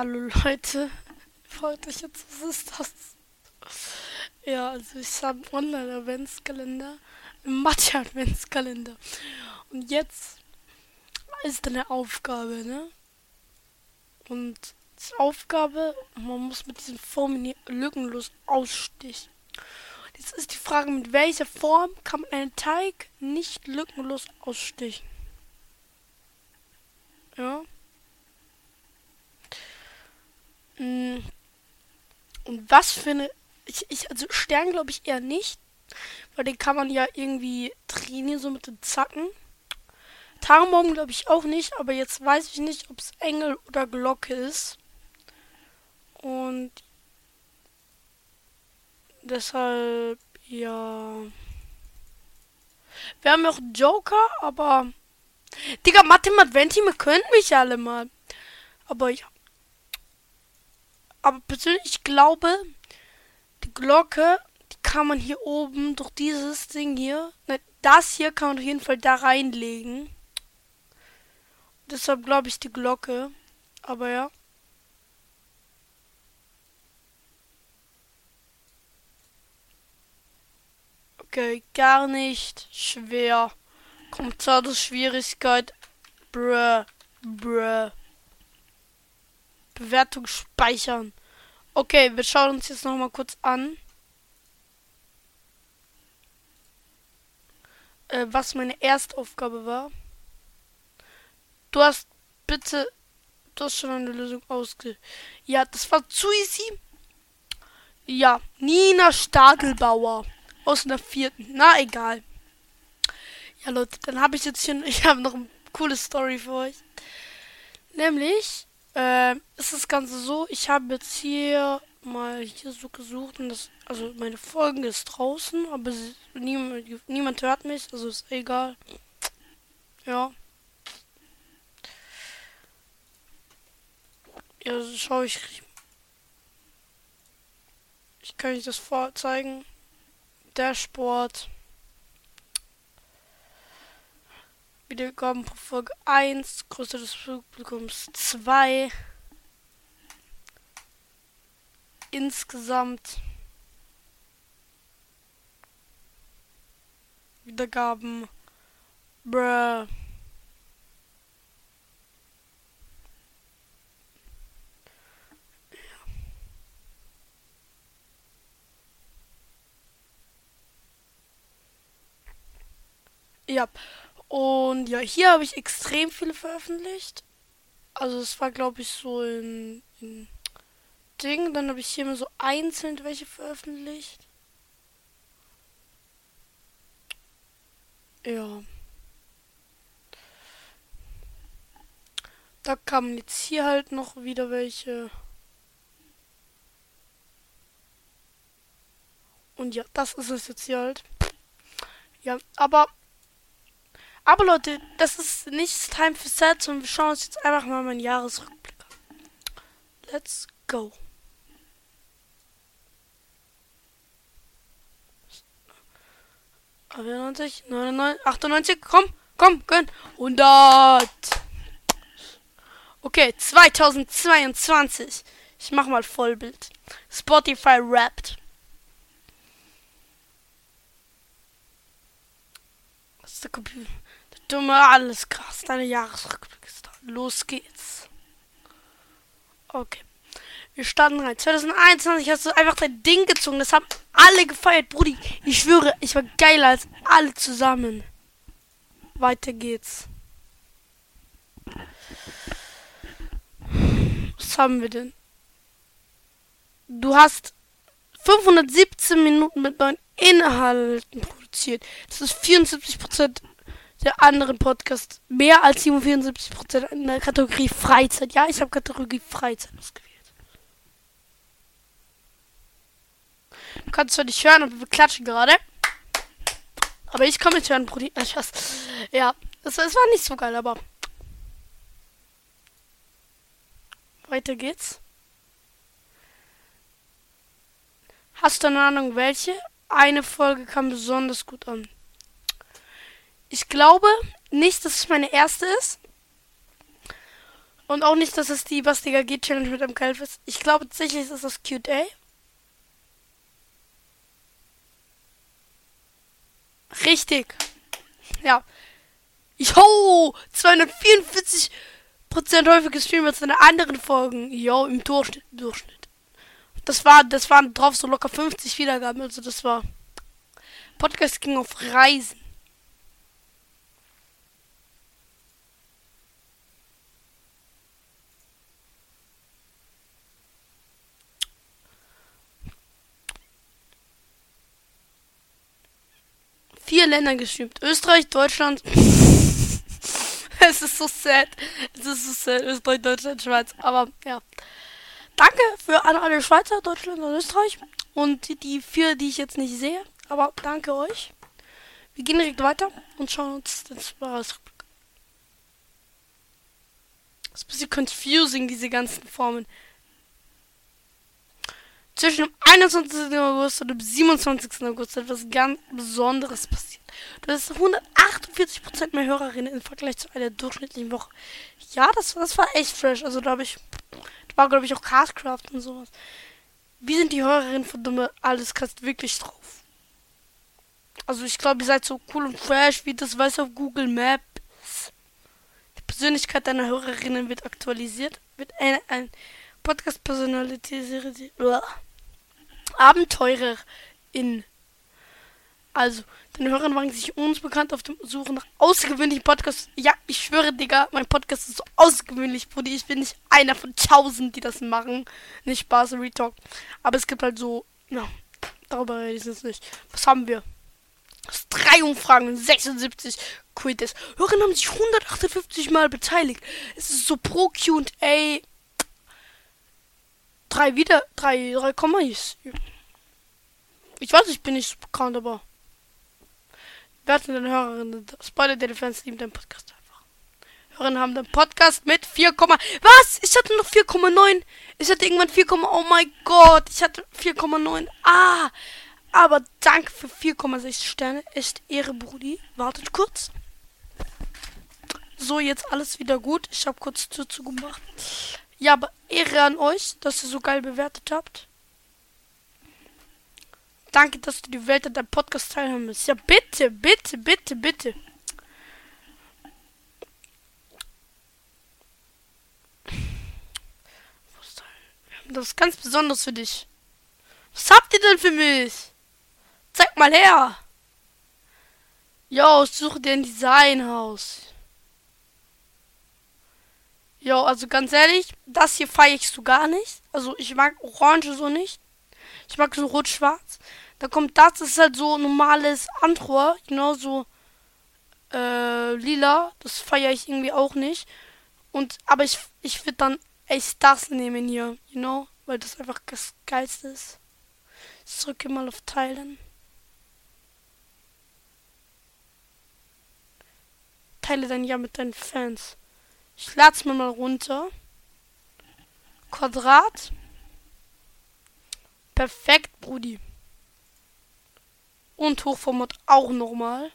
Hallo Leute, freut euch jetzt, was ist das? Ja, also ich habe einen Online-Adventskalender, einen Mathe-Adventskalender. Und jetzt ist eine Aufgabe, ne? Und die Aufgabe, man muss mit diesen Formen lückenlos ausstichen. Jetzt ist die Frage, mit welcher Form kann man einen Teig nicht lückenlos ausstichen? Ja. Und was für eine. Ich, ich, also Stern glaube ich eher nicht. Weil den kann man ja irgendwie trainieren, so mit den Zacken. Tarnbaum glaube ich auch nicht, aber jetzt weiß ich nicht, ob es Engel oder Glocke ist. Und deshalb, ja. Wir haben auch Joker, aber. Digga, Mathe Adventi, wir können mich alle mal. Aber ja. Aber persönlich, ich glaube, die Glocke, die kann man hier oben durch dieses Ding hier. Ne, das hier kann man auf jeden Fall da reinlegen. Deshalb glaube ich die Glocke. Aber ja. Okay, gar nicht schwer. Kommt zur Schwierigkeit. Bruh. Bruh. Bewertung speichern. Okay, wir schauen uns jetzt noch mal kurz an. Äh, was meine Erstaufgabe war. Du hast bitte. Du hast schon eine Lösung ausge. Ja, das war zu easy. Ja, Nina Stadelbauer. Aus einer vierten. Na, egal. Ja, Leute, dann habe ich jetzt hier. Ich habe noch eine coole Story für euch. Nämlich, äh, ist das Ganze so, ich habe jetzt hier mal hier so gesucht und das, also meine Folge ist draußen, aber sie, niemand, niemand hört mich, also ist egal. Ja. Ja, also schau ich. Ich kann euch das vorzeigen. Dashboard. Wiedergaben pro Folge 1, Größe des Publikums 2. Insgesamt Wiedergaben. Bruh. Ja. Und ja, hier habe ich extrem viele veröffentlicht. Also es war glaube ich so in, in Ding. Dann habe ich hier mal so einzeln welche veröffentlicht. Ja. Da kamen jetzt hier halt noch wieder welche. Und ja, das ist es jetzt hier halt. Ja, aber aber Leute, das ist nicht Time for Sets und wir schauen uns jetzt einfach mal meinen Jahresrückblick an. Let's go. Aber 90, 99, 98, komm, komm, gönn. 100. Okay, 2022. Ich mach mal Vollbild. Spotify rappt. Was ist der Computer? Dumme, alles krass. Deine Jahresrückblick ist da. Los geht's. Okay. Wir starten rein. 2021 hast du einfach dein Ding gezogen. Das haben alle gefeiert, Brudi. Ich schwöre, ich war geiler als alle zusammen. Weiter geht's. Was haben wir denn? Du hast 517 Minuten mit neuen Inhalten produziert. Das ist 74% der anderen Podcast mehr als 74% in der Kategorie Freizeit. Ja, ich habe Kategorie Freizeit ausgewählt. Du kannst zwar nicht hören, aber wir klatschen gerade. Aber ich kann mit hören, Brudi. Ja, das, das war nicht so geil, aber. Weiter geht's. Hast du eine Ahnung, welche? Eine Folge kam besonders gut an. Ich glaube nicht, dass es meine erste ist. Und auch nicht, dass es die Bastiger G Challenge mit dem Kalb ist. Ich glaube tatsächlich ist das QA. Richtig. Ja. Jo, 244 Prozent häufiger gestreamt als in anderen Folgen. Jo, im Durchschnitt. Durchschnitt. Das war, das waren drauf so locker 50 Wiedergaben. Also das war. Podcast ging auf Reisen. Vier Ländern gestreamt. Österreich, Deutschland. es ist so sad. Es ist so sad. Österreich, Deutschland, Schweiz. Aber ja. Danke für an alle Schweizer, Deutschland und Österreich. Und die vier, die ich jetzt nicht sehe. Aber danke euch. Wir gehen direkt weiter und schauen uns das aus. Das ist ein bisschen confusing, diese ganzen Formen zwischen dem 21. August und dem 27. August etwas ganz Besonderes passiert. Du hast 148% mehr Hörerinnen im Vergleich zu einer durchschnittlichen Woche. Ja, das, das war echt fresh. Also da habe ich, da war glaube ich auch Castcraft und sowas. Wie sind die Hörerinnen von Dumme Alles Cast wirklich drauf? Also ich glaube, ihr seid so cool und fresh, wie das weiß auf Google Maps. Die Persönlichkeit deiner Hörerinnen wird aktualisiert. Wird ein, ein Podcast-Personality Abenteurer in. Also, deine Hörer waren sich uns bekannt auf dem Suche nach außergewöhnlichen Podcasts. Ja, ich schwöre, Digga, mein Podcast ist so außergewöhnlich, Brudi. Ich bin nicht einer von tausend, die das machen. Nicht Spaß, Retalk. Aber es gibt halt so, ja, darüber rede ich jetzt nicht. Was haben wir? Das drei Umfragen, 76 Quittes. Hörer haben sich 158 Mal beteiligt. Es ist so pro Q&A drei wieder, drei, drei Komma ist. Ich weiß, ich bin nicht so bekannt, aber. Wer hat denn Hörerinnen? Spoiler der Fans lieben den Podcast einfach. Hörerinnen haben den Podcast mit 4, was? Ich hatte noch 4,9. Ich hatte irgendwann 4, oh mein Gott. Ich hatte 4,9. Ah. Aber danke für 4,6 Sterne. Echt Ehre, Brudi. Wartet kurz. So, jetzt alles wieder gut. Ich habe kurz Tür zugemacht. Ja, aber Ehre an euch, dass ihr so geil bewertet habt. Danke, dass du die Welt an deinem Podcast teilhaben willst. Ja, bitte, bitte, bitte, bitte. Das ist ganz besonders für dich. Was habt ihr denn für mich? Zeig mal her. Jo, ich suche dir ein Designhaus. Ja, also ganz ehrlich, das hier feiere ich so gar nicht. Also ich mag Orange so nicht. Ich mag so rot-schwarz. Da kommt das, das ist halt so normales Androhr, genau so äh, lila. Das feiere ich irgendwie auch nicht. Und aber ich ich würde dann echt das nehmen hier, you know, weil das einfach das geilste ist. Ich drücke mal auf Teilen. Teile dann ja mit deinen Fans. Ich lade mir mal runter. Quadrat. Perfekt, Brudi. Und Hochformat auch nochmal.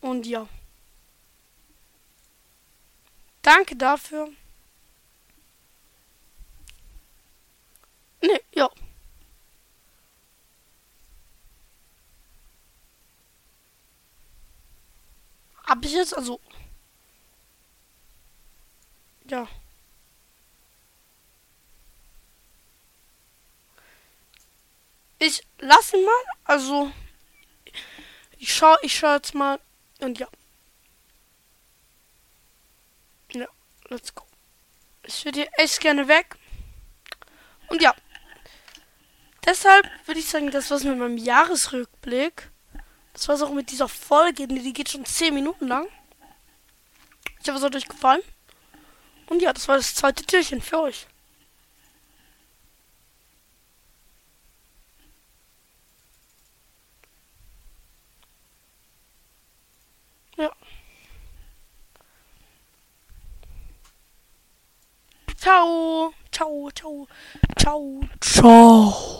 Und ja. Danke dafür. Ne, ja. Hab ich jetzt also ja. Ich lasse ihn mal. Also. Ich schau, ich schau jetzt mal. Und ja. Ja, let's go. Ich würde hier echt gerne weg. Und ja. Deshalb würde ich sagen, das war's mit meinem Jahresrückblick. Das war's auch mit dieser Folge. Die geht schon 10 Minuten lang. Ich hoffe, es hat euch gefallen. Und ja, das war das zweite Türchen für euch. Ja. Ciao. Ciao, ciao, ciao, ciao.